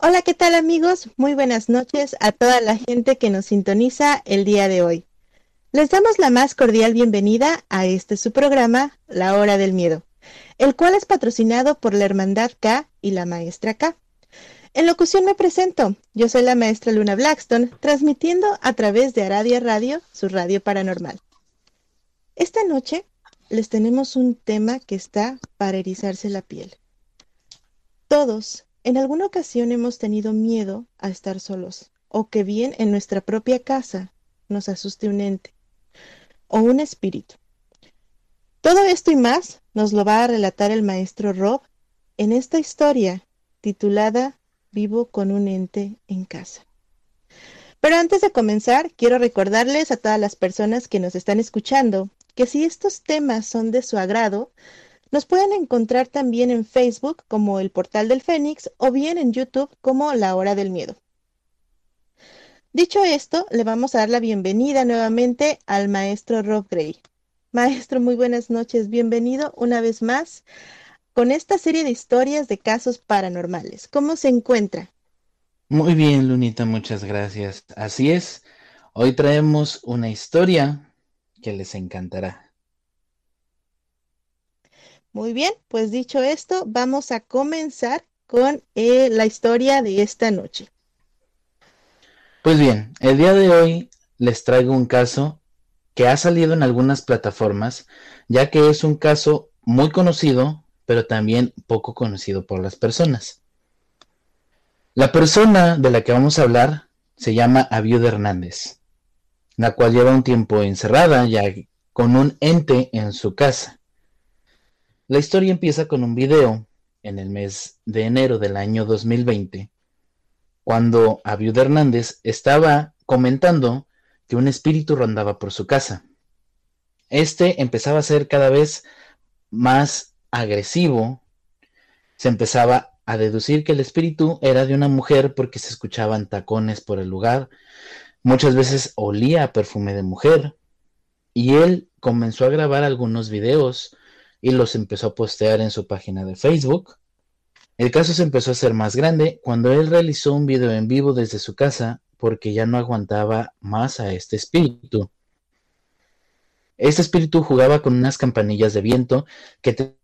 Hola, ¿qué tal amigos? Muy buenas noches a toda la gente que nos sintoniza el día de hoy. Les damos la más cordial bienvenida a este su programa, La Hora del Miedo, el cual es patrocinado por la Hermandad K y la Maestra K. En locución me presento, yo soy la maestra Luna Blackstone, transmitiendo a través de Aradia Radio, su radio paranormal. Esta noche les tenemos un tema que está para erizarse la piel. Todos en alguna ocasión hemos tenido miedo a estar solos, o que bien en nuestra propia casa nos asuste un ente o un espíritu. Todo esto y más nos lo va a relatar el maestro Rob en esta historia titulada Vivo con un ente en casa. Pero antes de comenzar, quiero recordarles a todas las personas que nos están escuchando que si estos temas son de su agrado, nos pueden encontrar también en Facebook como el Portal del Fénix o bien en YouTube como La Hora del Miedo. Dicho esto, le vamos a dar la bienvenida nuevamente al maestro Rob Gray. Maestro, muy buenas noches. Bienvenido una vez más con esta serie de historias de casos paranormales. ¿Cómo se encuentra? Muy bien, Lunita, muchas gracias. Así es, hoy traemos una historia que les encantará. Muy bien, pues dicho esto, vamos a comenzar con eh, la historia de esta noche. Pues bien, el día de hoy les traigo un caso que ha salido en algunas plataformas, ya que es un caso muy conocido, pero también poco conocido por las personas. La persona de la que vamos a hablar se llama Aviuda Hernández, la cual lleva un tiempo encerrada ya con un ente en su casa. La historia empieza con un video en el mes de enero del año 2020, cuando Abiud Hernández estaba comentando que un espíritu rondaba por su casa. Este empezaba a ser cada vez más agresivo, se empezaba a deducir que el espíritu era de una mujer porque se escuchaban tacones por el lugar, muchas veces olía a perfume de mujer, y él comenzó a grabar algunos videos y los empezó a postear en su página de Facebook. El caso se empezó a hacer más grande cuando él realizó un video en vivo desde su casa porque ya no aguantaba más a este espíritu. Este espíritu jugaba con unas campanillas de viento que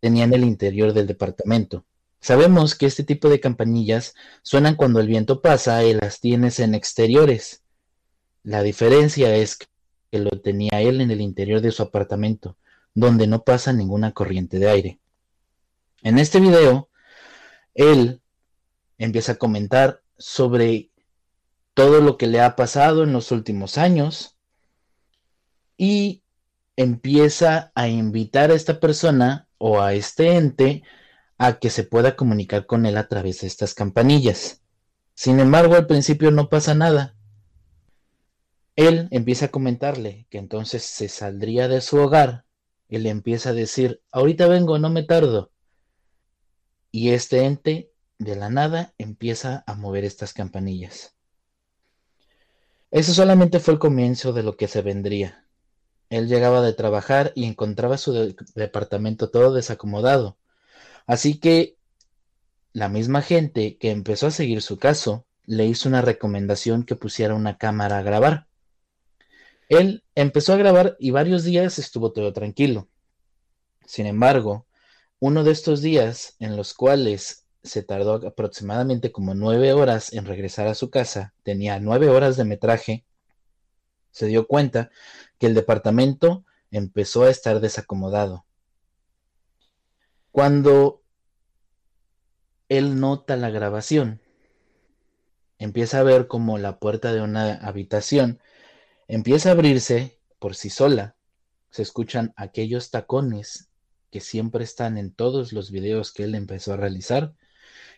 tenía en el interior del departamento. Sabemos que este tipo de campanillas suenan cuando el viento pasa y las tienes en exteriores. La diferencia es que lo tenía él en el interior de su apartamento donde no pasa ninguna corriente de aire. En este video, él empieza a comentar sobre todo lo que le ha pasado en los últimos años y empieza a invitar a esta persona o a este ente a que se pueda comunicar con él a través de estas campanillas. Sin embargo, al principio no pasa nada. Él empieza a comentarle que entonces se saldría de su hogar y le empieza a decir, ahorita vengo, no me tardo. Y este ente de la nada empieza a mover estas campanillas. Eso solamente fue el comienzo de lo que se vendría. Él llegaba de trabajar y encontraba su departamento todo desacomodado. Así que la misma gente que empezó a seguir su caso le hizo una recomendación que pusiera una cámara a grabar. Él empezó a grabar y varios días estuvo todo tranquilo. Sin embargo, uno de estos días en los cuales se tardó aproximadamente como nueve horas en regresar a su casa, tenía nueve horas de metraje, se dio cuenta que el departamento empezó a estar desacomodado. Cuando él nota la grabación, empieza a ver como la puerta de una habitación empieza a abrirse por sí sola. Se escuchan aquellos tacones que siempre están en todos los videos que él empezó a realizar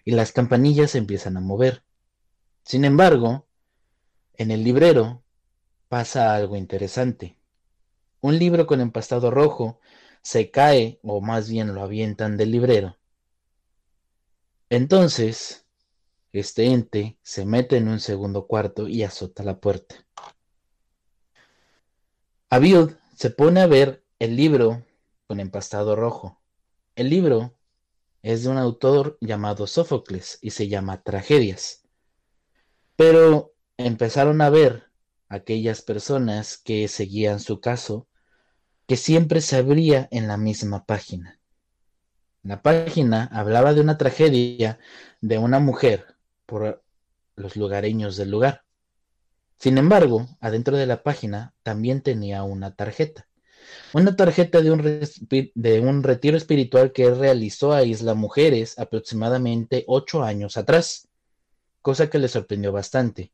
y las campanillas empiezan a mover. Sin embargo, en el librero pasa algo interesante. Un libro con empastado rojo se cae, o más bien lo avientan del librero. Entonces, este ente se mete en un segundo cuarto y azota la puerta. Abiud se pone a ver el libro con empastado rojo. El libro es de un autor llamado Sófocles y se llama Tragedias. Pero empezaron a ver aquellas personas que seguían su caso que siempre se abría en la misma página. La página hablaba de una tragedia de una mujer por los lugareños del lugar. Sin embargo, adentro de la página también tenía una tarjeta una tarjeta de un, retiro espiritual que realizó a Isla Mujeres aproximadamente ocho años atrás, cosa que le sorprendió bastante.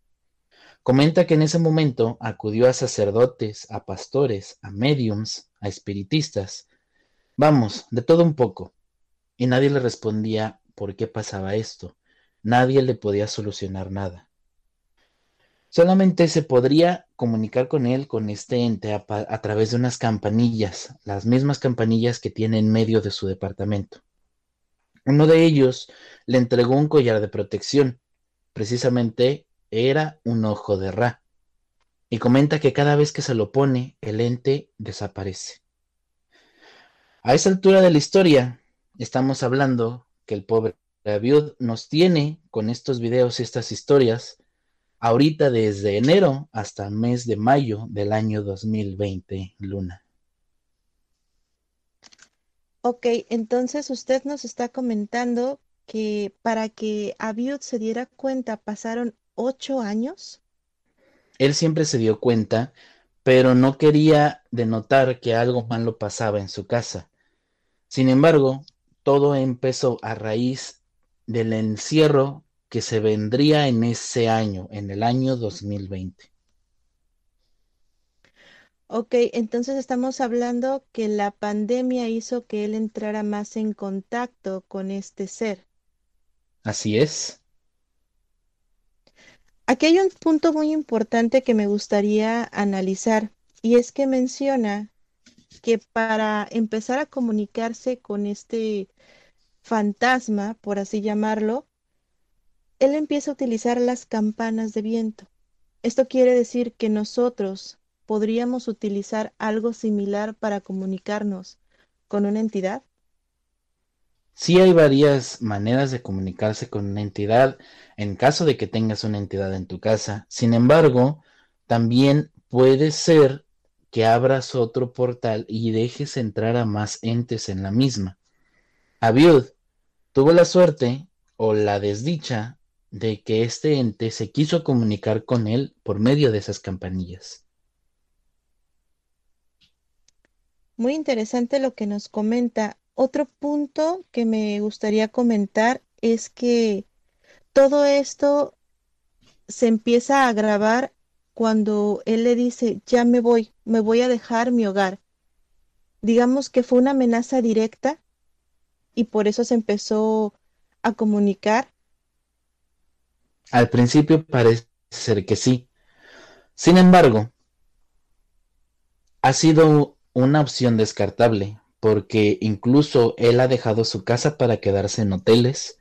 Comenta que en ese momento acudió a sacerdotes, a pastores, a mediums, a espiritistas, vamos, de todo un poco, y nadie le respondía por qué pasaba esto, nadie le podía solucionar nada. Solamente se podría comunicar con él, con este ente, a, través de unas campanillas, las mismas campanillas que tiene en medio de su departamento. Uno de ellos le entregó un collar de protección. Precisamente era un ojo de Ra. Y comenta que cada vez que se lo pone, el ente desaparece. A esa altura de la historia, estamos hablando que el pobre Abiud nos tiene con estos videos y estas historias ahorita desde enero hasta el mes de mayo del año 2020, Luna. Ok, entonces usted nos está comentando que para que Abiud se diera cuenta pasaron ocho años. Él siempre se dio cuenta, pero no quería denotar que algo malo pasaba en su casa. Sin embargo, todo empezó a raíz del encierro que se vendría en ese año, en el año 2020. Ok, entonces estamos hablando que la pandemia hizo que él entrara más en contacto con este ser. Así es. Aquí hay un punto muy importante que me gustaría analizar y es que menciona que para empezar a comunicarse con este fantasma, por así llamarlo, él empieza a utilizar las campanas de viento. Esto quiere decir que nosotros podríamos utilizar algo similar para comunicarnos con una entidad. Sí hay varias maneras de comunicarse con una entidad en caso de que tengas una entidad en tu casa. Sin embargo, también puede ser que abras otro portal y dejes entrar a más entes en la misma. Abiud tuvo la suerte o la desdicha de que este ente se quiso comunicar con él por medio de esas campanillas. Muy interesante lo que nos comenta. Otro punto que me gustaría comentar es que todo esto se empieza a grabar cuando él le dice, ya me voy, me voy a dejar mi hogar. Digamos que fue una amenaza directa y por eso se empezó a comunicar al principio parece ser que sí. Sin embargo, ha sido una opción descartable, porque incluso él ha dejado su casa para quedarse en hoteles.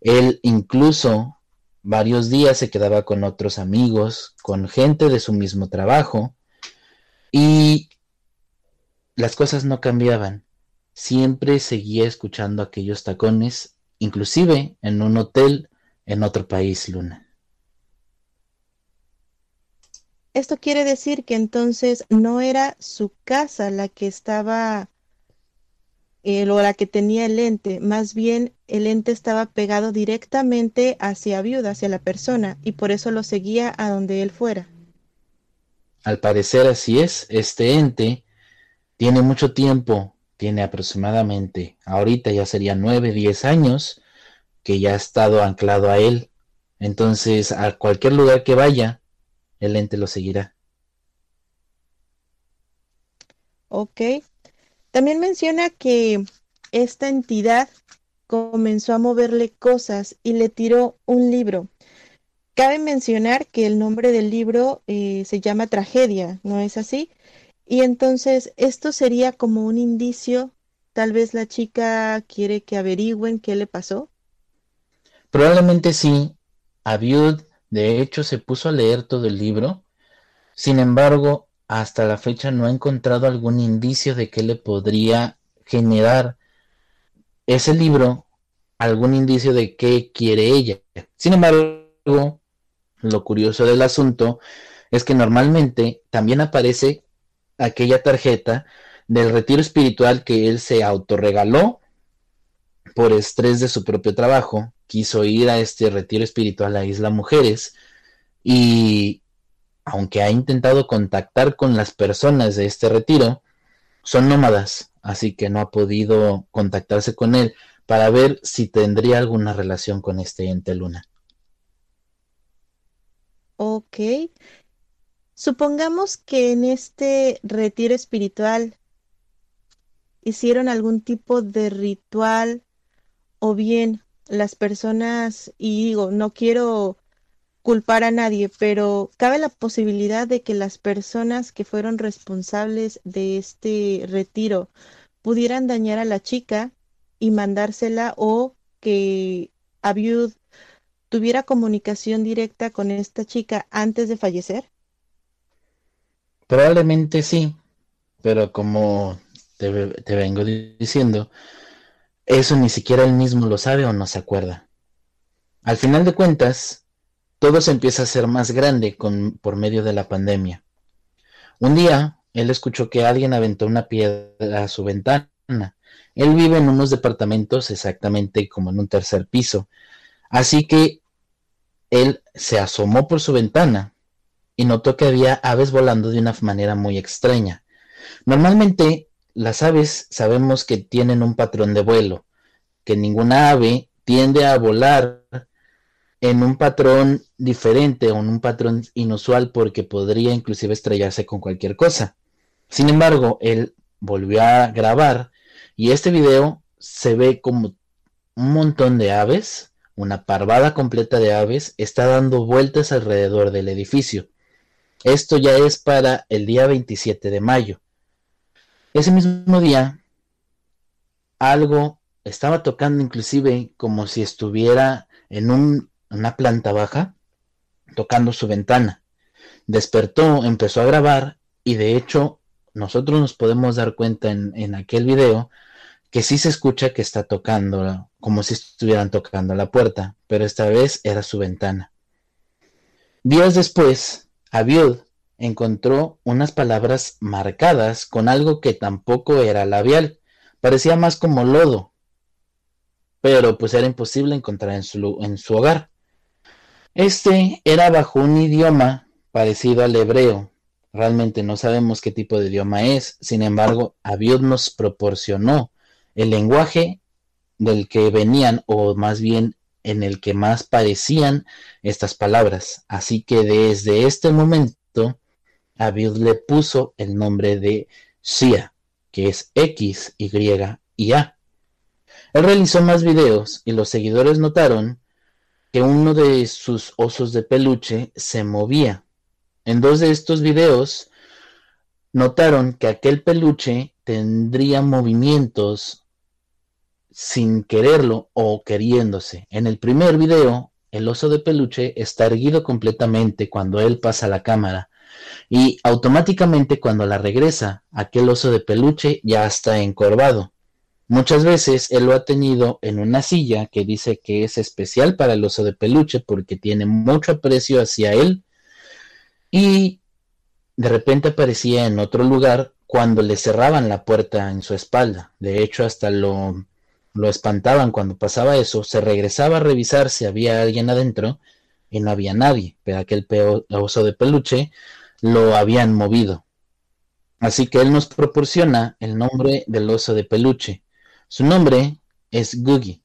Él incluso varios días se quedaba con otros amigos, con gente de su mismo trabajo, y las cosas no cambiaban. Siempre seguía escuchando aquellos tacones, inclusive en un hotel en otro país, Luna. Esto quiere decir que entonces no era su casa la que estaba eh, o la que tenía el ente, más bien el ente estaba pegado directamente hacia viuda, hacia la persona, y por eso lo seguía a donde él fuera. Al parecer así es, este ente tiene mucho tiempo, tiene aproximadamente, ahorita ya sería nueve, diez años, que ya ha estado anclado a él Entonces, a cualquier lugar que vaya, el ente lo seguirá. Ok. También menciona que esta entidad comenzó a moverle cosas y le tiró un libro. Cabe mencionar que el nombre del libro eh, se llama Tragedia, ¿no es así? Y entonces esto sería como un indicio, tal vez la chica quiere que averigüen qué le pasó. Probablemente sí. Abiud, de hecho, se puso a leer todo el libro. Sin embargo, hasta la fecha no ha encontrado algún indicio de que le podría generar ese libro algún indicio de qué quiere ella. Sin embargo, lo curioso del asunto es que normalmente también aparece aquella tarjeta del retiro espiritual que él se autorregaló por estrés de su propio trabajo quiso ir a este retiro espiritual a Isla Mujeres y aunque ha intentado contactar con las personas de este retiro, son nómadas, así que no ha podido contactarse con él para ver si tendría alguna relación con este ente luna. Ok. Supongamos que en este retiro espiritual hicieron algún tipo de ritual o bien las personas, y digo, no quiero culpar a nadie, pero cabe la posibilidad de que las personas que fueron responsables de este retiro pudieran dañar a la chica y mandársela o que Abiud tuviera comunicación directa con esta chica antes de fallecer? Probablemente sí, pero como te, te vengo diciendo, eso ni siquiera él mismo lo sabe o no se acuerda. Al final de cuentas, todo se empieza a ser más grande por medio de la pandemia. Un día, él escuchó que alguien aventó una piedra a su ventana. Él vive en unos departamentos exactamente como en un tercer piso. Así que él se asomó por su ventana y notó que había aves volando de una manera muy extraña. Normalmente las aves sabemos que tienen un patrón de vuelo, que ninguna ave tiende a volar en un patrón diferente o en un patrón inusual porque podría inclusive estrellarse con cualquier cosa. Sin embargo, él volvió a grabar y este video se ve como un montón de aves, una parvada completa de aves, está dando vueltas alrededor del edificio. Esto ya es para el día 27 de mayo. Ese mismo día, algo estaba tocando inclusive como si estuviera en una planta baja, tocando su ventana. Despertó, empezó a grabar y de hecho nosotros nos podemos dar cuenta en, aquel video que sí se escucha que está tocando, como si estuvieran tocando la puerta, pero esta vez era su ventana. Días después, Abiud encontró unas palabras marcadas con algo que tampoco era labial, parecía más como lodo, pero pues era imposible encontrar en su, en su hogar. Este era bajo un idioma parecido al hebreo. Realmente no sabemos qué tipo de idioma es, sin embargo, Abiud nos proporcionó el lenguaje del que venían, o más bien en el que más parecían estas palabras. Así que desde este momento Abiud le puso el nombre de Sia, que es X, Y y A. Él realizó más videos y los seguidores notaron que uno de sus osos de peluche se movía. En dos de estos videos notaron que aquel peluche tendría movimientos sin quererlo o queriéndose. En el primer video, el oso de peluche está erguido completamente cuando él pasa la cámara y automáticamente cuando la regresa, aquel oso de peluche ya está encorvado. Muchas veces él lo ha tenido en una silla que dice que es especial para el oso de peluche porque tiene mucho aprecio hacia él y de repente aparecía en otro lugar cuando le cerraban la puerta en su espalda. De hecho, hasta lo, lo espantaban cuando pasaba eso. Se regresaba a revisar si había alguien adentro y no había nadie. Pero aquel oso de peluche lo habían movido. Así que él nos proporciona el nombre del oso de peluche. Su nombre es Googie.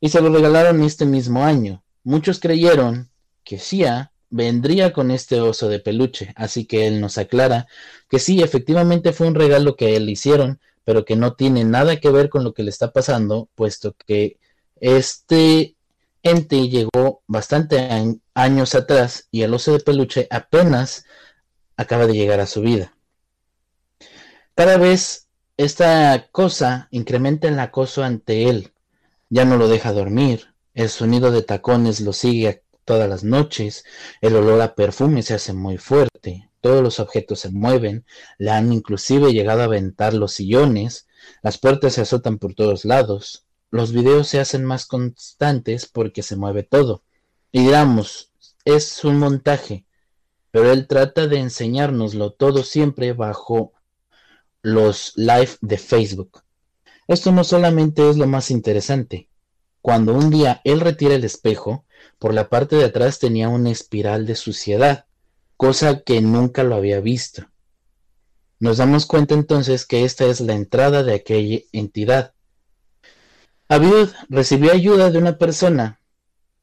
Y se lo regalaron este mismo año. muchos creyeron que Sia vendría con este oso de peluche, así que él nos aclara que sí, efectivamente fue un regalo que él hicieron, pero que no tiene nada que ver con lo que le está pasando, puesto que este ente llegó bastante años atrás y el oso de peluche apenas acaba de llegar a su vida. Cada vez esta cosa incrementa el acoso ante él, ya no lo deja dormir, el sonido de tacones lo sigue todas las noches, el olor a perfume se hace muy fuerte, todos los objetos se mueven, le han inclusive llegado a aventar los sillones, las puertas se azotan por todos lados, los videos se hacen más constantes porque se mueve todo. Y digamos, es un montaje, pero él trata de enseñárnoslo todo siempre bajo los live de Facebook. Esto no solamente es lo más interesante. Cuando un día él retira el espejo, por la parte de atrás tenía una espiral de suciedad, cosa que nunca lo había visto. Nos damos cuenta entonces que esta es la entrada de aquella entidad. Abiud recibió ayuda de una persona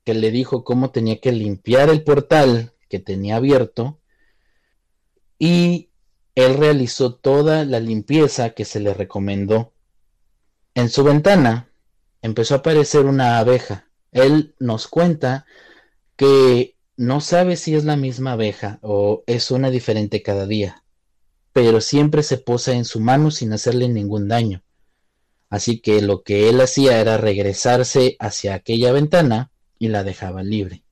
que le dijo cómo tenía que limpiar el portal que tenía abierto y él realizó toda la limpieza que se le recomendó. En su ventana empezó a aparecer una abeja. Él nos cuenta que no sabe si es la misma abeja o es una diferente cada día, pero siempre se posa en su mano sin hacerle ningún daño. Así que lo que él hacía era regresarse hacia aquella ventana y la dejaba libre.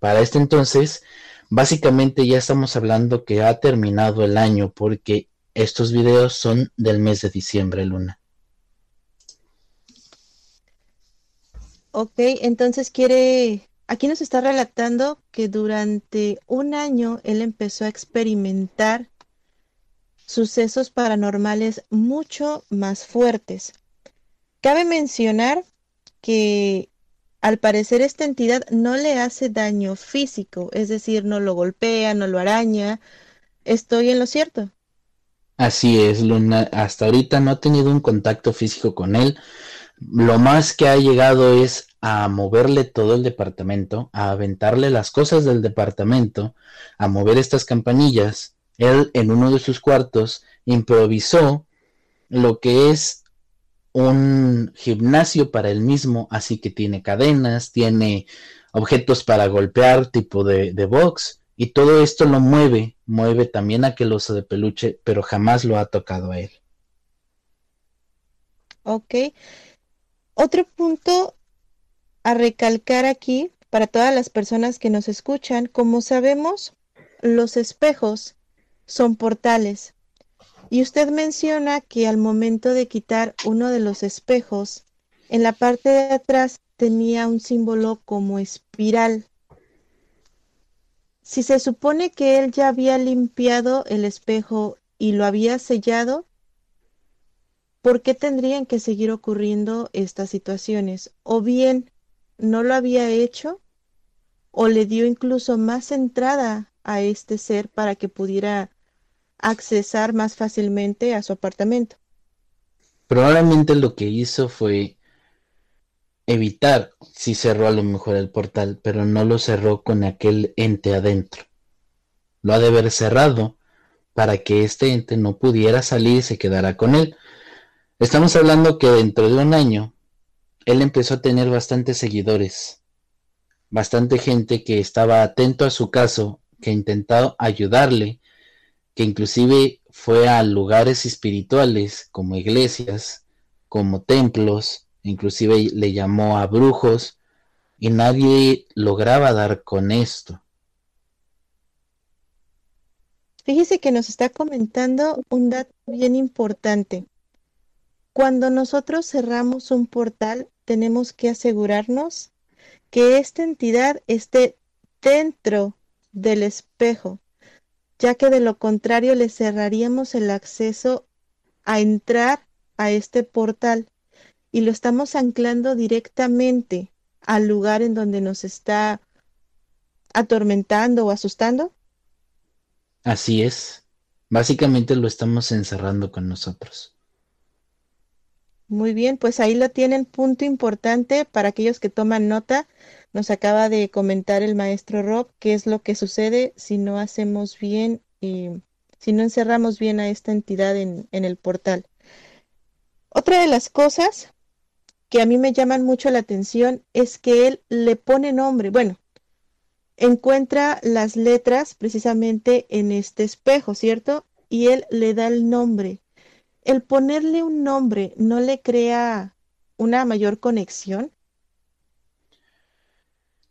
Para este entonces, básicamente ya estamos hablando que ha terminado el año porque estos videos son del mes de diciembre, Luna. Ok, entonces quiere, aquí nos está relatando que durante un año él empezó a experimentar sucesos paranormales mucho más fuertes. Cabe mencionar que al parecer esta entidad no le hace daño físico, es decir, no lo golpea, no lo araña. ¿Estoy en lo cierto? Así es, Luna. Hasta ahorita no ha tenido un contacto físico con él. Lo más que ha llegado es a moverle todo el departamento, a aventarle las cosas del departamento, a mover estas campanillas él en uno de sus cuartos improvisó lo que es un gimnasio para él mismo, así que tiene cadenas, tiene objetos para golpear tipo de, box y todo esto lo mueve, mueve también aquel oso de peluche, pero jamás lo ha tocado a él. Ok. Otro punto a recalcar aquí para todas las personas que nos escuchan, como sabemos, los espejos son portales. Y usted menciona que al momento de quitar uno de los espejos, en la parte de atrás tenía un símbolo como espiral. Si se supone que él ya había limpiado el espejo y lo había sellado, ¿por qué tendrían que seguir ocurriendo estas situaciones? O bien no lo había hecho o le dio incluso más entrada a este ser para que pudiera accesar más fácilmente a su apartamento. Probablemente lo que hizo fue evitar si cerró a lo mejor el portal, pero no lo cerró con aquel ente adentro. Lo ha de haber cerrado para que este ente no pudiera salir y se quedara con él. Estamos hablando que dentro de un año él empezó a tener bastantes seguidores, bastante gente que estaba atento a su caso, que intentó ayudarle que inclusive fue a lugares espirituales como iglesias, como templos, inclusive le llamó a brujos y nadie lograba dar con esto. Fíjese que nos está comentando un dato bien importante. Cuando nosotros cerramos un portal, tenemos que asegurarnos que esta entidad esté dentro del espejo, ya que de lo contrario le cerraríamos el acceso a entrar a este portal y lo estamos anclando directamente al lugar en donde nos está atormentando o asustando. Así es. Básicamente lo estamos encerrando con nosotros. Muy bien, pues ahí lo tienen, punto importante para aquellos que toman nota nos acaba de comentar el maestro Rob qué es lo que sucede si no hacemos bien y si no encerramos bien a esta entidad en, en el portal. Otra de las cosas que a mí me llaman mucho la atención es que él le pone nombre, bueno, encuentra las letras precisamente en este espejo, ¿cierto? Y él le da el nombre. El ponerle un nombre no le crea una mayor conexión.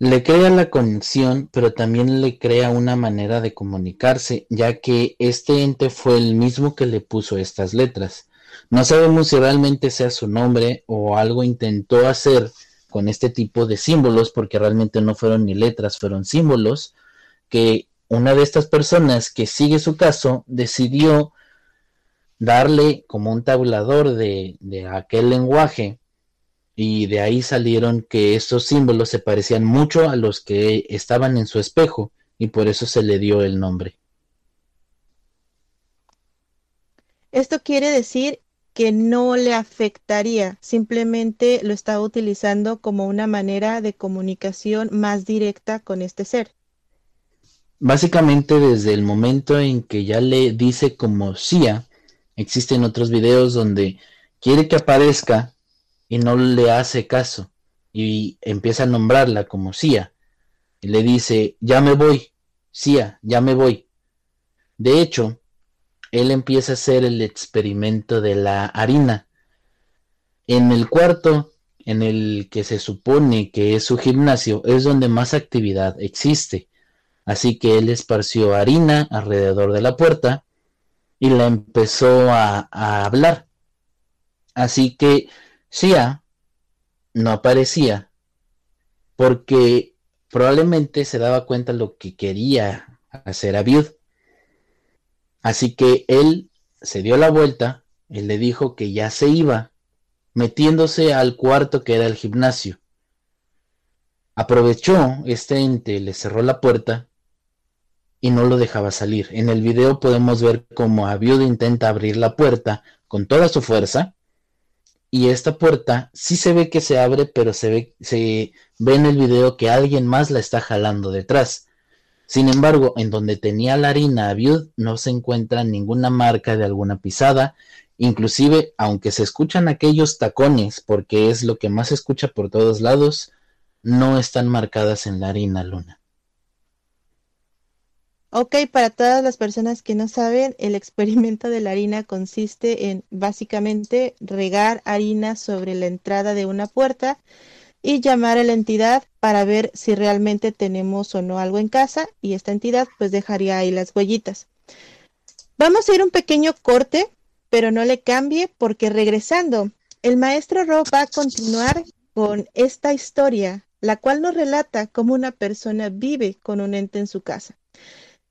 Le crea la conexión, pero también le crea una manera de comunicarse, ya que este ente fue el mismo que le puso estas letras. No sabemos si realmente sea su nombre o algo intentó hacer con este tipo de símbolos, porque realmente no fueron ni letras, fueron símbolos, que una de estas personas que sigue su caso decidió darle como un tabulador de, de aquel lenguaje y de ahí salieron que estos símbolos se parecían mucho a los que estaban en su espejo y por eso se le dio el nombre. Esto quiere decir que no le afectaría, simplemente lo estaba utilizando como una manera de comunicación más directa con este ser. Básicamente desde el momento en que ya le dice como Cia, existen otros videos donde quiere que aparezca y no le hace caso y empieza a nombrarla como Cia y le dice, ya me voy, Cia, ya me voy. De hecho, él empieza a hacer el experimento de la harina. En el cuarto en el que se supone que es su gimnasio es donde más actividad existe. Así que él esparció harina alrededor de la puerta y la empezó a, a hablar. Así que Sia no aparecía porque probablemente se daba cuenta lo que quería hacer Abiud. Así que él se dio la vuelta y le dijo que ya se iba, metiéndose al cuarto que era el gimnasio. Aprovechó este ente, le cerró la puerta y no lo dejaba salir. En el video podemos ver cómo Abiud intenta abrir la puerta con toda su fuerza y esta puerta sí se ve que se abre, pero se ve, se ve en el video que alguien más la está jalando detrás. Sin embargo, en donde tenía la harina Abiud no se encuentra ninguna marca de alguna pisada, inclusive aunque se escuchan aquellos tacones, porque es lo que más se escucha por todos lados, no están marcadas en la harina luna. Ok, para todas las personas que no saben, el experimento de la harina consiste en básicamente regar harina sobre la entrada de una puerta y llamar a la entidad para ver si realmente tenemos o no algo en casa y esta entidad pues dejaría ahí las huellitas. Vamos a ir un pequeño corte, pero no le cambie porque regresando, el maestro Rob va a continuar con esta historia, la cual nos relata cómo una persona vive con un ente en su casa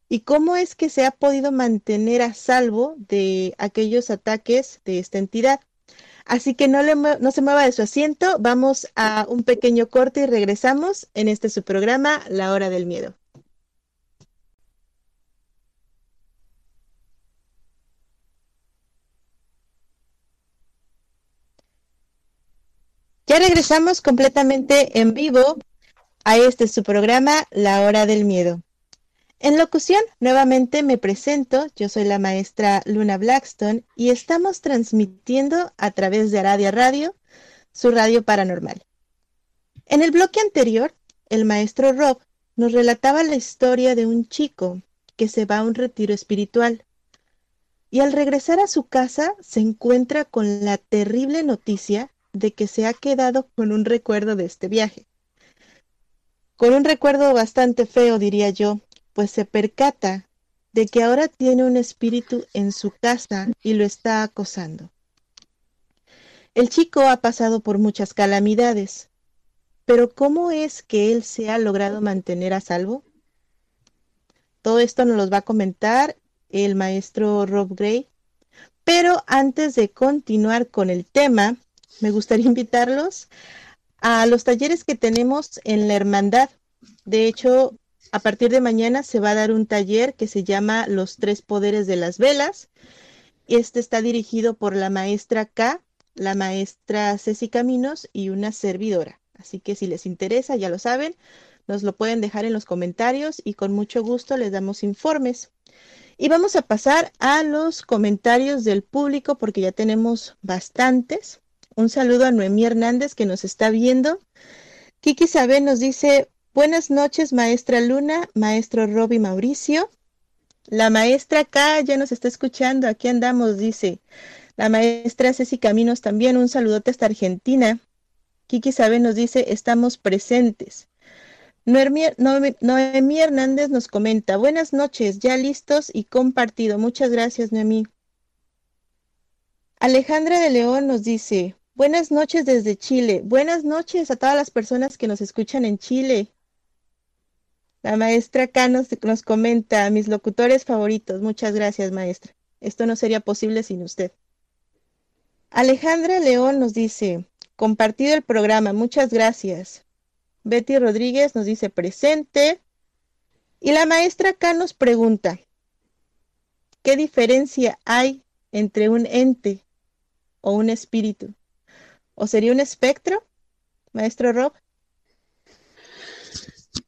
y cómo es que se ha podido mantener a salvo de aquellos ataques de esta entidad. Así que no, le, no se mueva de su asiento, vamos a un pequeño corte y regresamos en este su programa, La Hora del Miedo. Ya regresamos completamente en vivo a este su programa, La Hora del Miedo. En locución, nuevamente me presento, yo soy la maestra Luna Blackstone y estamos transmitiendo a través de Aradia Radio, su radio paranormal. En el bloque anterior, el maestro Rob nos relataba la historia de un chico que se va a un retiro espiritual y al regresar a su casa se encuentra con la terrible noticia de que se ha quedado con un recuerdo de este viaje. Con un recuerdo bastante feo, diría yo, pues se percata de que ahora tiene un espíritu en su casa y lo está acosando. El chico ha pasado por muchas calamidades, pero ¿cómo es que él se ha logrado mantener a salvo? Todo esto nos lo va a comentar el maestro Rob Gray. Pero antes de continuar con el tema, me gustaría invitarlos a los talleres que tenemos en la hermandad. De hecho, a partir de mañana se va a dar un taller que se llama Los tres poderes de las velas. Este está dirigido por la maestra K, la maestra Ceci Caminos y una servidora. Así que si les interesa, ya lo saben, nos lo pueden dejar en los comentarios y con mucho gusto les damos informes. Y vamos a pasar a los comentarios del público porque ya tenemos bastantes. Un saludo a Noemí Hernández que nos está viendo. Kiki Sabe nos dice, buenas noches maestra Luna, maestro Roby Mauricio. La maestra acá ya nos está escuchando, aquí andamos, dice. La maestra Ceci Caminos también, un saludote hasta Argentina. Kiki Sabe nos dice, estamos presentes. Noemí, Hernández nos comenta, buenas noches, ya listos y compartido. Muchas gracias, Noemí. Alejandra de León nos dice, buenas noches desde Chile. Buenas noches a todas las personas que nos escuchan en Chile. La maestra acá nos, nos comenta, mis locutores favoritos. Muchas gracias, maestra. Esto no sería posible sin usted. Alejandra León nos dice, compartido el programa, muchas gracias. Betty Rodríguez nos dice presente. Y la maestra acá nos pregunta, ¿qué diferencia hay entre un ente o un espíritu? ¿O sería un espectro, maestro Rob?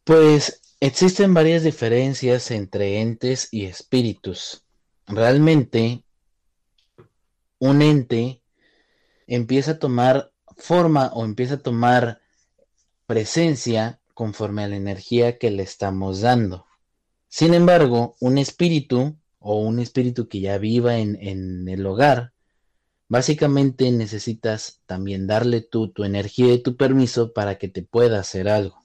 Pues existen varias diferencias entre entes y espíritus. Realmente, un ente empieza a tomar forma o empieza a tomar presencia conforme a la energía que le estamos dando. Sin embargo, un espíritu o un espíritu que ya viva en, el hogar, básicamente necesitas también darle tú tu energía y tu permiso para que te pueda hacer algo.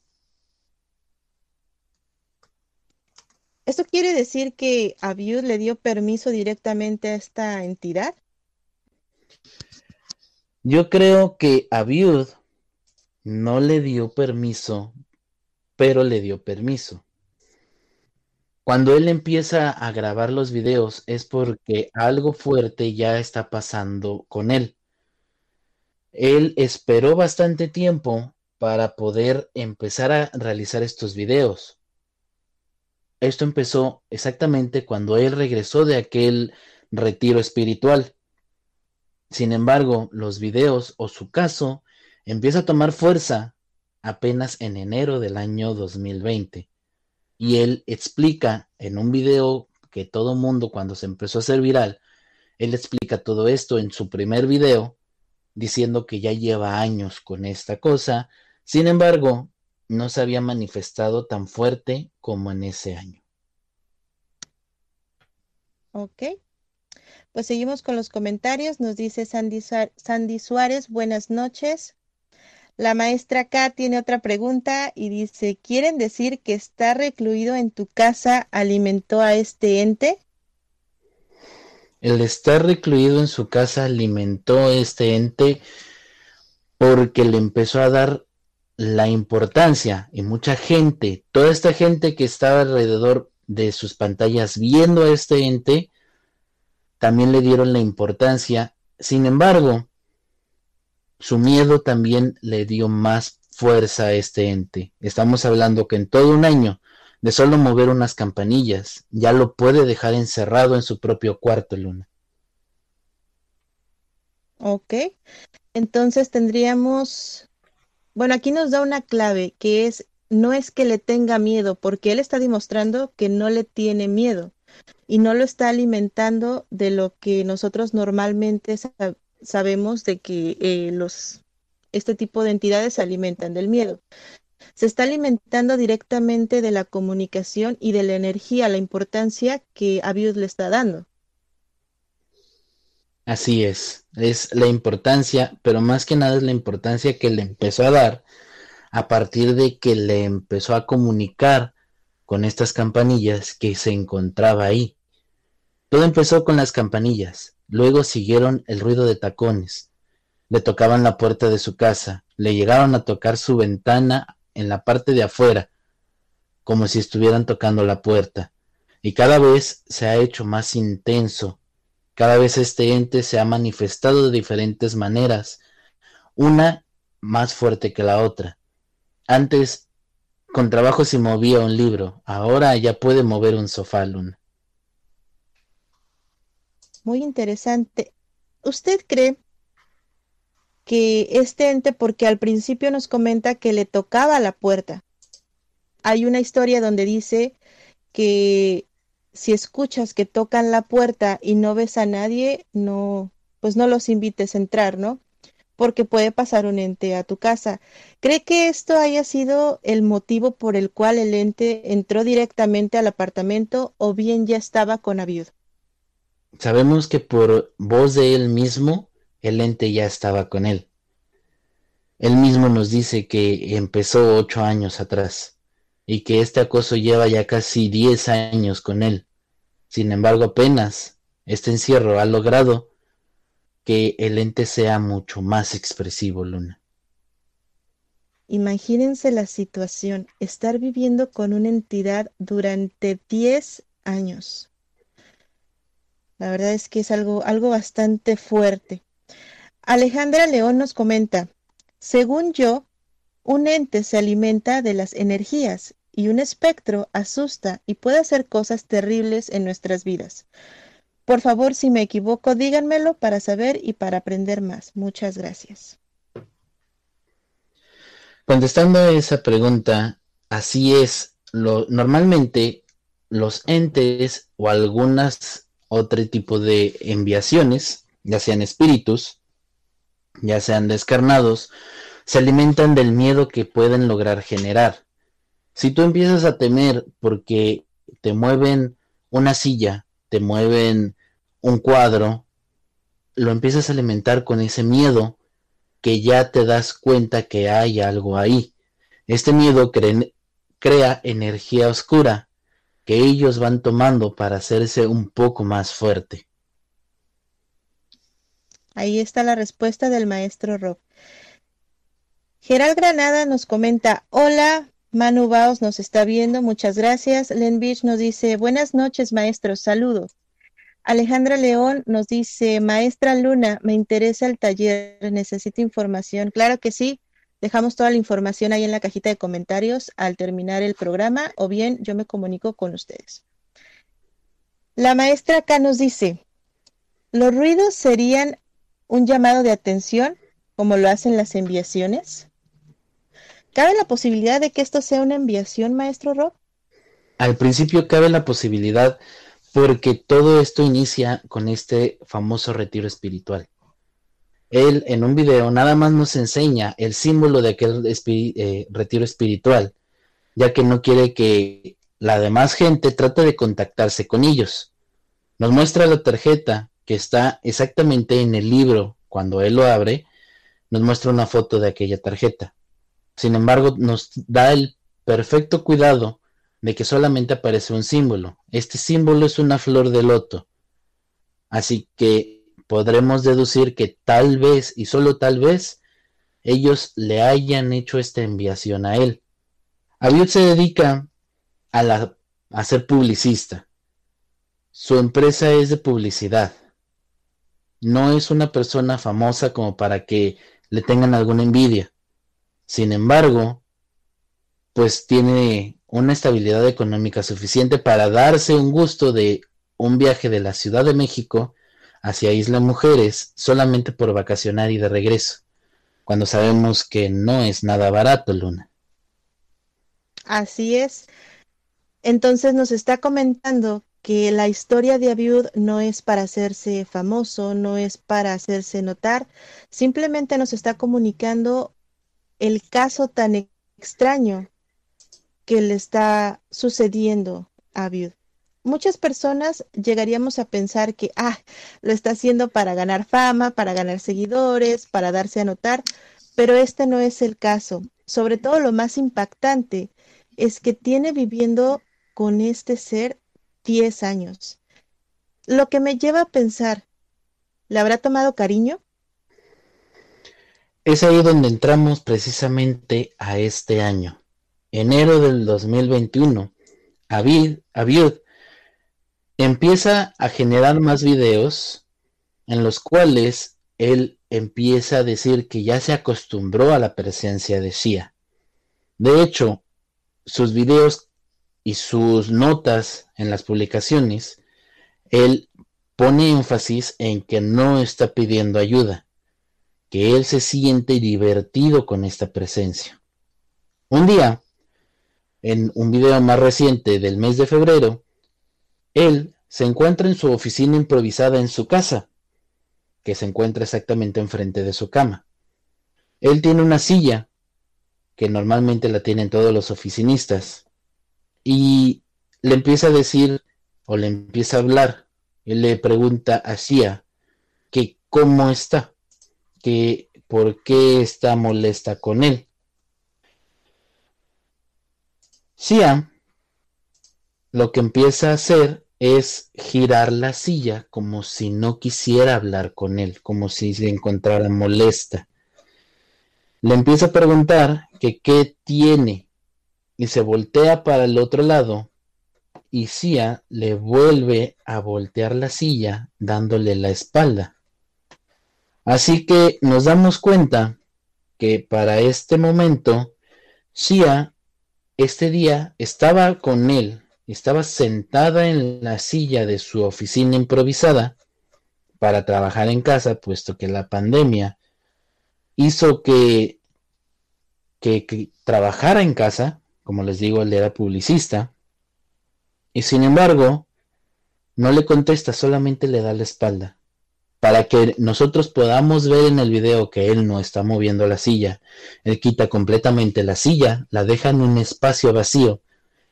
¿Esto quiere decir que Abiud le dio permiso directamente a esta entidad? Yo creo que Abiud no le dio permiso, pero le dio permiso. Cuando él empieza a grabar los videos es porque algo fuerte ya está pasando con él. Él esperó bastante tiempo para poder empezar a realizar estos videos. Esto empezó exactamente cuando él regresó de aquel retiro espiritual. Sin embargo, los videos o su caso empieza a tomar fuerza apenas en enero del año 2020. Y él explica en un video que todo mundo cuando se empezó a hacer viral, él explica todo esto en su primer video, diciendo que ya lleva años con esta cosa, sin embargo, no se había manifestado tan fuerte como en ese año. Ok. Pues seguimos con los comentarios. Nos dice Sandy, Sandy Suárez, buenas noches. La maestra acá tiene otra pregunta y dice, ¿quieren decir que está recluido en tu casa alimentó a este ente? El estar recluido en su casa alimentó a este ente porque le empezó a dar la importancia y mucha gente, toda esta gente que estaba alrededor de sus pantallas viendo a este ente, también le dieron la importancia. Sin embargo, su miedo también le dio más fuerza a este ente. Estamos hablando que en todo un año de solo mover unas campanillas, ya lo puede dejar encerrado en su propio cuarto, Luna. Ok, entonces tendríamos, bueno, aquí nos da una clave que es, no es que le tenga miedo, porque él está demostrando que no le tiene miedo y no lo está alimentando de lo que nosotros normalmente sabemos de que eh, los, este tipo de entidades se alimentan del miedo. Se está alimentando directamente de la comunicación y de la energía, la importancia que Abiud le está dando. Así es, es la importancia, pero más que nada es la importancia que le empezó a dar a partir de que le empezó a comunicar con estas campanillas que se encontraba ahí. Todo empezó con las campanillas. Luego siguieron el ruido de tacones. Le tocaban la puerta de su casa, le llegaron a tocar su ventana en la parte de afuera, como si estuvieran tocando la puerta. Y cada vez se ha hecho más intenso. Cada vez este ente se ha manifestado de diferentes maneras, una más fuerte que la otra. Antes, con trabajo se movía un libro, ahora ya puede mover un sofá, Luna. Muy interesante. ¿Usted cree que este ente, porque al principio nos comenta que le tocaba la puerta. Hay una historia donde dice que si escuchas que tocan la puerta y no ves a nadie, no, pues no los invites a entrar, ¿no? Porque puede pasar un ente a tu casa. ¿Cree que esto haya sido el motivo por el cual el ente entró directamente al apartamento o bien ya estaba con Abiud? Sabemos que por voz de él mismo, el ente ya estaba con él. Él mismo nos dice que empezó ocho años atrás y que este acoso lleva ya casi 10 años con él. Sin embargo, apenas este encierro ha logrado que el ente sea mucho más expresivo, Luna. Imagínense la situación, estar viviendo con una entidad durante 10 años. La verdad es que es algo, algo bastante fuerte. Alejandra León nos comenta, según yo, un ente se alimenta de las energías y un espectro asusta y puede hacer cosas terribles en nuestras vidas. Por favor, si me equivoco, díganmelo para saber y para aprender más. Muchas gracias. Contestando a esa pregunta, así es. Lo, normalmente los entes o algunas otro tipo de enviaciones, ya sean espíritus, ya sean descarnados, se alimentan del miedo que pueden lograr generar. Si tú empiezas a temer porque te mueven una silla, te mueven un cuadro, lo empiezas a alimentar con ese miedo que ya te das cuenta que hay algo ahí. Este miedo crea energía oscura que ellos van tomando para hacerse un poco más fuerte. Ahí está la respuesta del maestro Rob. Gerald Granada nos comenta, hola, Manu Baos nos está viendo, muchas gracias. Len Beach nos dice, buenas noches maestros, saludos. Alejandra León nos dice, maestra Luna, me interesa el taller, necesito información. Claro que sí, dejamos toda la información ahí en la cajita de comentarios al terminar el programa o bien yo me comunico con ustedes. La maestra acá nos dice, los ruidos serían un llamado de atención como lo hacen las enviaciones. ¿Cabe la posibilidad de que esto sea una enviación, maestro Rob? Al principio cabe la posibilidad porque todo esto inicia con este famoso retiro espiritual. Él en un video nada más nos enseña el símbolo de aquel eh, retiro espiritual, ya que no quiere que la demás gente trate de contactarse con ellos. Nos muestra la tarjeta que está exactamente en el libro cuando él lo abre, nos muestra una foto de aquella tarjeta. Sin embargo, nos da el perfecto cuidado de que solamente aparece un símbolo. Este símbolo es una flor de loto. Así que podremos deducir que tal vez y solo tal vez ellos le hayan hecho esta enviación a él. Abiud se dedica a, la, a ser publicista. Su empresa es de publicidad. No es una persona famosa como para que le tengan alguna envidia. Sin embargo, pues tiene una estabilidad económica suficiente para darse un gusto de un viaje de la Ciudad de México hacia Isla Mujeres solamente por vacacionar y de regreso, cuando sabemos que no es nada barato, Luna. Así es. Entonces nos está comentando que la historia de Abiud no es para hacerse famoso, no es para hacerse notar, simplemente nos está comunicando el caso tan extraño que le está sucediendo a Abiud. Muchas personas llegaríamos a pensar que, ah, lo está haciendo para ganar fama, para ganar seguidores, para darse a notar, pero este no es el caso. Sobre todo lo más impactante es que tiene viviendo con este ser 10 años. Lo que me lleva a pensar, ¿le habrá tomado cariño? Es ahí donde entramos precisamente a este año. Enero del 2021, Avid, empieza a generar más videos en los cuales él empieza a decir que ya se acostumbró a la presencia de Shia. De hecho, sus videos y sus notas en las publicaciones, él pone énfasis en que no está pidiendo ayuda, que él se siente divertido con esta presencia. Un día, en un video más reciente del mes de febrero, él se encuentra en su oficina improvisada en su casa, que se encuentra exactamente enfrente de su cama. Él tiene una silla, que normalmente la tienen todos los oficinistas, y le empieza a decir o le empieza a hablar. Él le pregunta a Sia que cómo está, que por qué está molesta con él. Sia lo que empieza a hacer es girar la silla como si no quisiera hablar con él, como si se encontrara molesta. Le empieza a preguntar que qué tiene y se voltea para el otro lado y Sia le vuelve a voltear la silla dándole la espalda. Así que nos damos cuenta que para este momento Sia este día estaba con él, estaba sentada en la silla de su oficina improvisada para trabajar en casa, puesto que la pandemia hizo que, que, trabajara en casa, como les digo, él era publicista, y sin embargo, no le contesta, solamente le da la espalda para que nosotros podamos ver en el video que él no está moviendo la silla. Él quita completamente la silla, la deja en un espacio vacío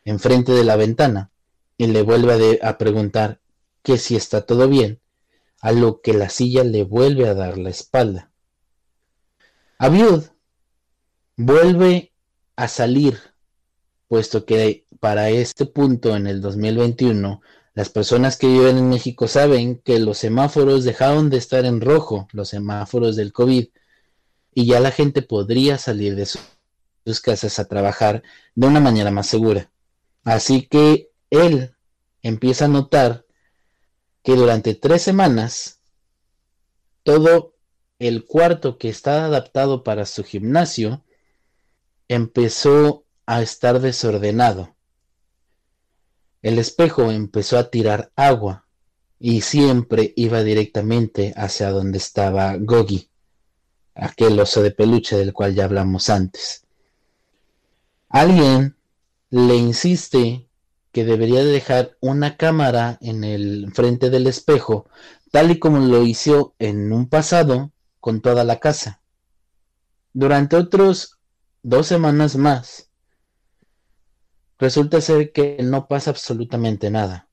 enfrente de la ventana y le vuelve a, preguntar que si está todo bien, a lo que la silla le vuelve a dar la espalda. Abiud vuelve a salir, puesto que para este punto en el 2021 las personas que viven en México saben que los semáforos dejaron de estar en rojo, los semáforos del COVID, y ya la gente podría salir de sus casas a trabajar de una manera más segura. Así que él empieza a notar que durante tres semanas todo el cuarto que está adaptado para su gimnasio empezó a estar desordenado. El espejo empezó a tirar agua y siempre iba directamente hacia donde estaba Gogi, aquel oso de peluche del cual ya hablamos antes. Alguien le insiste que debería dejar una cámara en el frente del espejo, tal y como lo hizo en un pasado con toda la casa. Durante otros dos semanas más, resulta ser que no pasa absolutamente nada.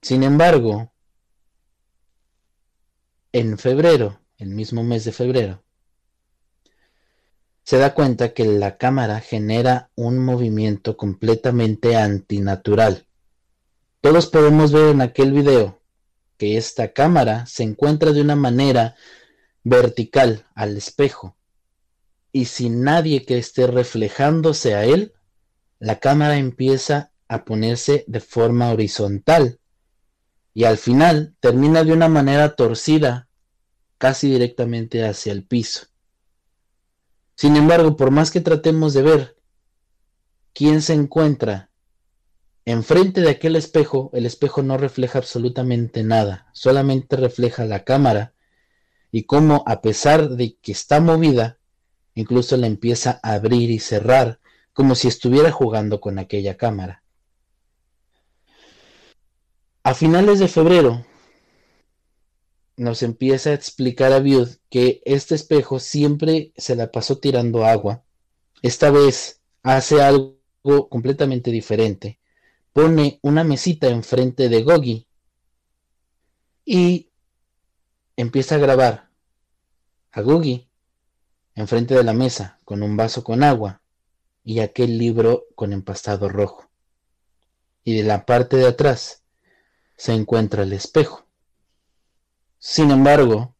Sin embargo, en febrero, el mismo mes de febrero, se da cuenta que la cámara genera un movimiento completamente antinatural. Todos podemos ver en aquel video que esta cámara se encuentra de una manera vertical al espejo y sin nadie que esté reflejándose a él, la cámara empieza a ponerse de forma horizontal y al final termina de una manera torcida casi directamente hacia el piso. Sin embargo, por más que tratemos de ver quién se encuentra enfrente de aquel espejo, el espejo no refleja absolutamente nada, solamente refleja la cámara y cómo a pesar de que está movida, incluso la empieza a abrir y cerrar como si estuviera jugando con aquella cámara. A finales de febrero nos empieza a explicar a Viud que este espejo siempre se la pasó tirando agua. Esta vez hace algo completamente diferente. Pone una mesita enfrente de Gogi y empieza a grabar a Gogi enfrente de la mesa con un vaso con agua y aquel libro con empastado rojo. Y de la parte de atrás se encuentra el espejo. Sin embargo,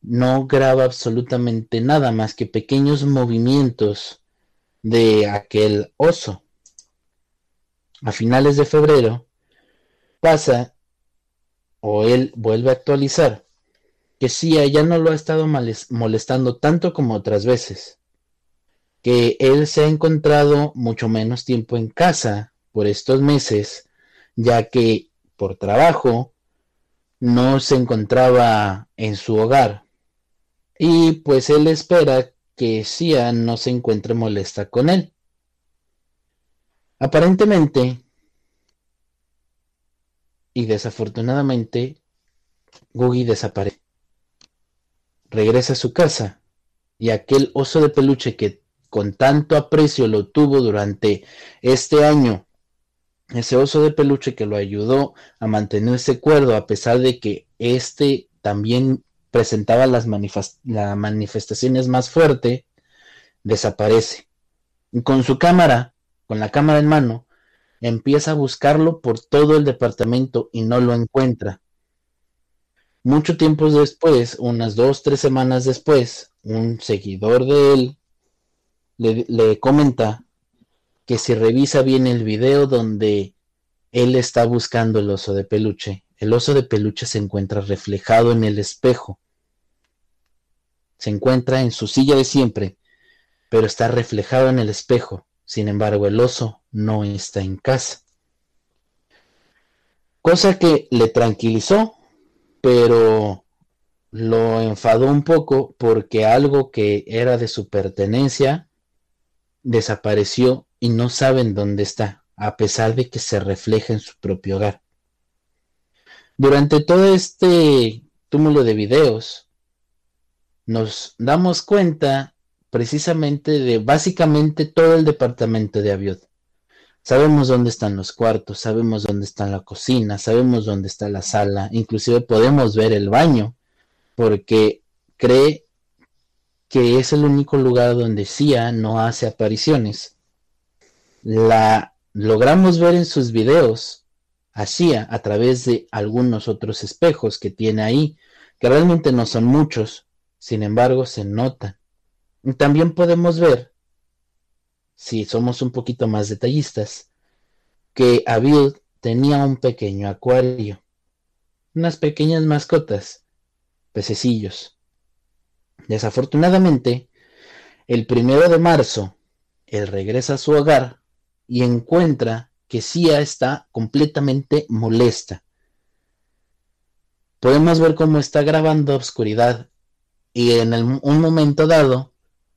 no graba absolutamente nada más que pequeños movimientos de aquel oso. A finales de febrero pasa o él vuelve a actualizar que sí, ya no lo ha estado molestando tanto como otras veces que él se ha encontrado mucho menos tiempo en casa por estos meses, ya que por trabajo no se encontraba en su hogar. Y pues él espera que Sia no se encuentre molesta con él. Aparentemente, y desafortunadamente, Googie desaparece. Regresa a su casa y aquel oso de peluche que con tanto aprecio lo tuvo durante este año, ese oso de peluche que lo ayudó a mantenerse cuerdo a pesar de que éste también presentaba las manifestaciones más fuertes, desaparece. Y con su cámara, con la cámara en mano, empieza a buscarlo por todo el departamento y no lo encuentra. Mucho tiempo después, unas dos, tres semanas después, un seguidor de él le, comenta que si revisa bien el video donde él está buscando el oso de peluche, el oso de peluche se encuentra reflejado en el espejo. Se encuentra en su silla de siempre, pero está reflejado en el espejo. Sin embargo, el oso no está en casa. Cosa que le tranquilizó, pero lo enfadó un poco porque algo que era de su pertenencia desapareció y no saben dónde está, a pesar de que se refleja en su propio hogar. Durante todo este túmulo de videos, nos damos cuenta precisamente de básicamente todo el departamento de Aviod. Sabemos dónde están los cuartos, sabemos dónde está la cocina, sabemos dónde está la sala, inclusive podemos ver el baño, porque cree que es el único lugar donde Sia no hace apariciones. La logramos ver en sus videos hacía a través de algunos otros espejos que tiene ahí, que realmente no son muchos, sin embargo se notan. también podemos ver, si somos un poquito más detallistas, que Abil tenía un pequeño acuario, unas pequeñas mascotas, pececillos. Desafortunadamente, el primero de marzo, él regresa a su hogar y encuentra que Sia está completamente molesta. Podemos ver cómo está grabando obscuridad y en un momento dado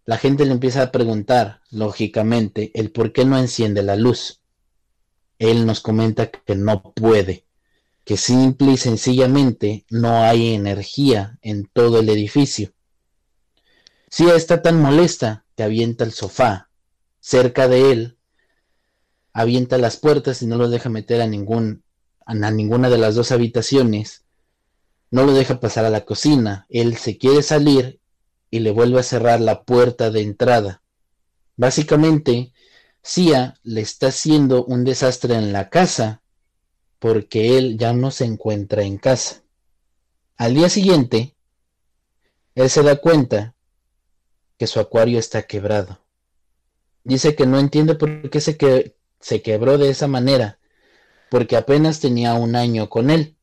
la gente le empieza a preguntar, lógicamente, el por qué no enciende la luz. Él nos comenta que no puede, que simple y sencillamente no hay energía en todo el edificio. Sia está tan molesta que avienta el sofá cerca de él avienta las puertas y no lo deja meter a, ningún, a ninguna de las dos habitaciones. No lo deja pasar a la cocina. Él se quiere salir y le vuelve a cerrar la puerta de entrada. Básicamente, Sia le está haciendo un desastre en la casa porque él ya no se encuentra en casa. Al día siguiente, él se da cuenta que su acuario está quebrado. Dice que no entiende por qué se, que, se quebró de esa manera, porque apenas tenía un año con él,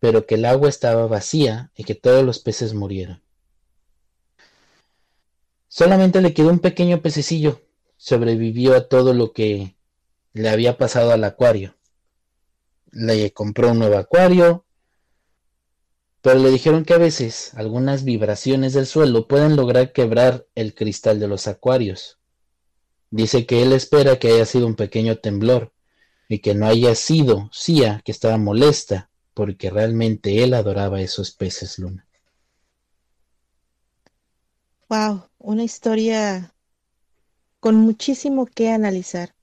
pero que el agua estaba vacía y que todos los peces murieron. Solamente le quedó un pequeño pececillo, sobrevivió a todo lo que le había pasado al acuario. Le compró un nuevo acuario, pero le dijeron que a veces algunas vibraciones del suelo pueden lograr quebrar el cristal de los acuarios. Dice que él espera que haya sido un pequeño temblor y que no haya sido Sia que estaba molesta porque realmente él adoraba esos peces luna. Wow, una historia con muchísimo que analizar.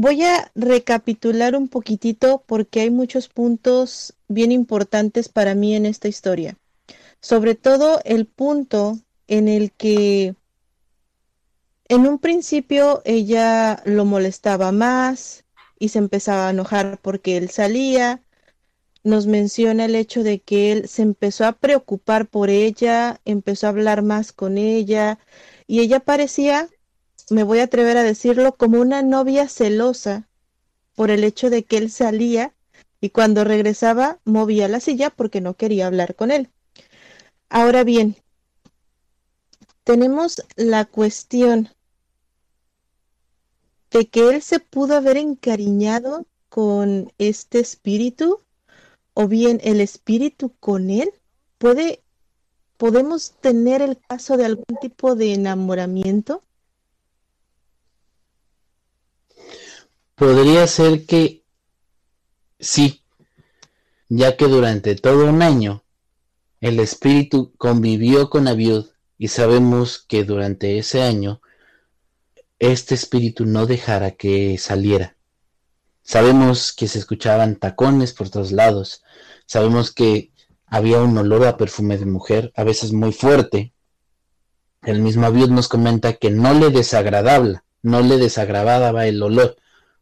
Voy a recapitular un poquitito porque hay muchos puntos bien importantes para mí en esta historia. Sobre todo el punto en el que en un principio ella lo molestaba más y se empezaba a enojar porque él salía. Nos menciona el hecho de que él se empezó a preocupar por ella, empezó a hablar más con ella y ella parecía, me voy a atrever a decirlo, como una novia celosa por el hecho de que él salía y cuando regresaba movía la silla porque no quería hablar con él. Ahora bien, tenemos la cuestión de que él se pudo haber encariñado con este espíritu o bien el espíritu con él puede ¿podemos tener el caso de algún tipo de enamoramiento? Podría ser que sí, ya que durante todo un año el espíritu convivió con Abiud y sabemos que durante ese año este espíritu no dejara que saliera. Sabemos que se escuchaban tacones por todos lados, sabemos que había un olor a perfume de mujer, a veces muy fuerte. El mismo Abiud nos comenta que no le desagradaba, no le desagradaba el olor,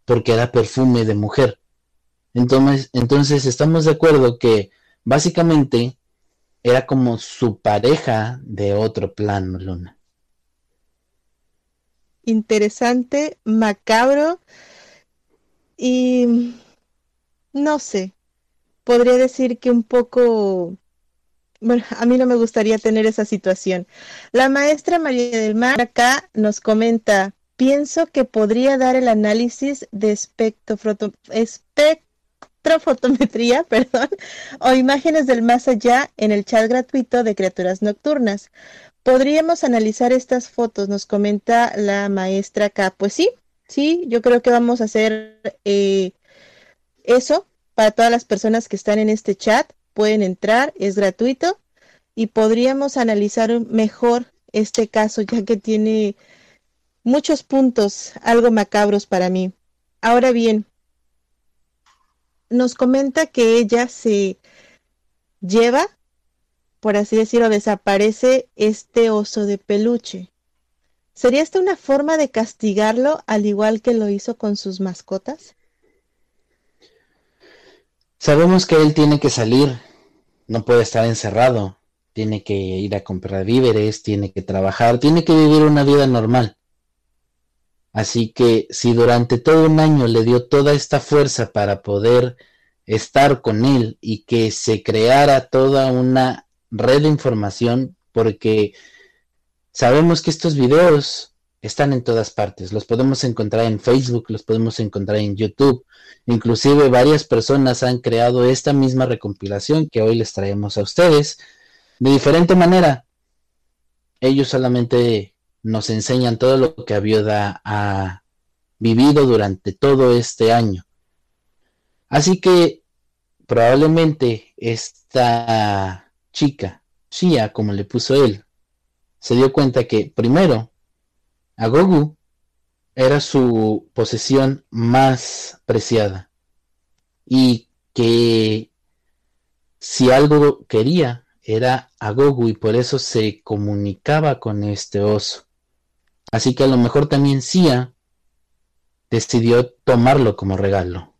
porque era perfume de mujer. Entonces, entonces estamos de acuerdo que básicamente era como su pareja de otro plano, Luna. Interesante, macabro y no sé, podría decir que un poco bueno, a mí no me gustaría tener esa situación. La maestra María del Mar acá nos comenta, pienso que podría dar el análisis de espectrofotometría perdón, o imágenes del más allá en el chat gratuito de criaturas nocturnas. Podríamos analizar estas fotos, nos comenta la maestra acá. Pues sí, sí, yo creo que vamos a hacer eh, eso para todas las personas que están en este chat. Pueden entrar, es gratuito y podríamos analizar mejor este caso ya que tiene muchos puntos algo macabros para mí. Ahora bien, nos comenta que ella se lleva, por así decirlo, desaparece este oso de peluche. ¿Sería esta una forma de castigarlo al igual que lo hizo con sus mascotas? Sabemos que él tiene que salir, no puede estar encerrado, tiene que ir a comprar víveres, tiene que trabajar, tiene que vivir una vida normal. Así que si durante todo un año le dio toda esta fuerza para poder estar con él y que se creara toda una red de información, porque sabemos que estos videos están en todas partes, los podemos encontrar en Facebook, los podemos encontrar en YouTube, inclusive varias personas han creado esta misma recompilación que hoy les traemos a ustedes de diferente manera. Ellos solamente nos enseñan todo lo que Avioda ha vivido durante todo este año. Así que probablemente esta chica, Shia, como le puso él, se dio cuenta que primero Agogu era su posesión más preciada y que si algo quería era Agogu y por eso se comunicaba con este oso. Así que a lo mejor también Sia decidió tomarlo como regalo.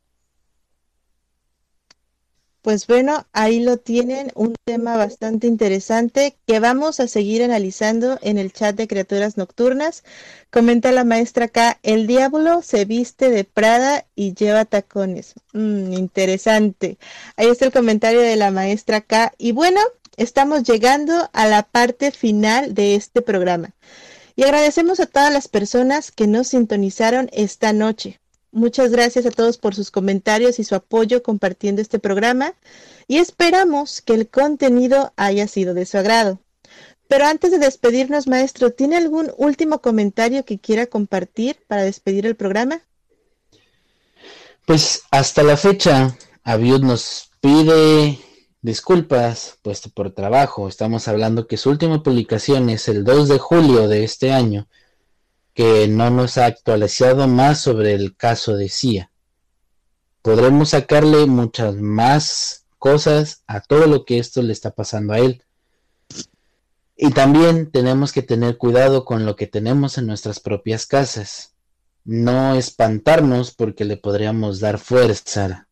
Pues bueno, ahí lo tienen, un tema bastante interesante que vamos a seguir analizando en el chat de criaturas nocturnas. Comenta la maestra acá, el diablo se viste de Prada y lleva tacones. Mm, interesante. Ahí está el comentario de la maestra acá. Y bueno, estamos llegando a la parte final de este programa. Y agradecemos a todas las personas que nos sintonizaron esta noche. Muchas gracias a todos por sus comentarios y su apoyo compartiendo este programa y esperamos que el contenido haya sido de su agrado. Pero antes de despedirnos, maestro, ¿tiene algún último comentario que quiera compartir para despedir el programa? Pues hasta la fecha, Aviud nos pide Disculpas, puesto por trabajo, estamos hablando que su última publicación es el 2 de julio de este año, que no nos ha actualizado más sobre el caso de CIA. Podremos sacarle muchas más cosas a todo lo que esto le está pasando a él. Y también tenemos que tener cuidado con lo que tenemos en nuestras propias casas. No espantarnos porque le podríamos dar fuerza.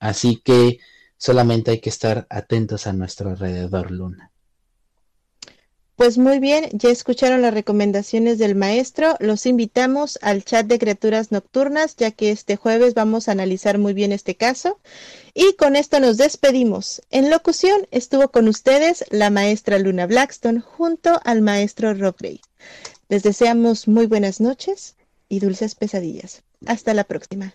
Así que Solamente hay que estar atentos a nuestro alrededor, Luna. Pues muy bien, ya escucharon las recomendaciones del maestro. Los invitamos al chat de criaturas nocturnas, ya que este jueves vamos a analizar muy bien este caso. Y con esto nos despedimos. En locución estuvo con ustedes la maestra Luna Blackstone junto al maestro Rock Les deseamos muy buenas noches y dulces pesadillas. Hasta la próxima.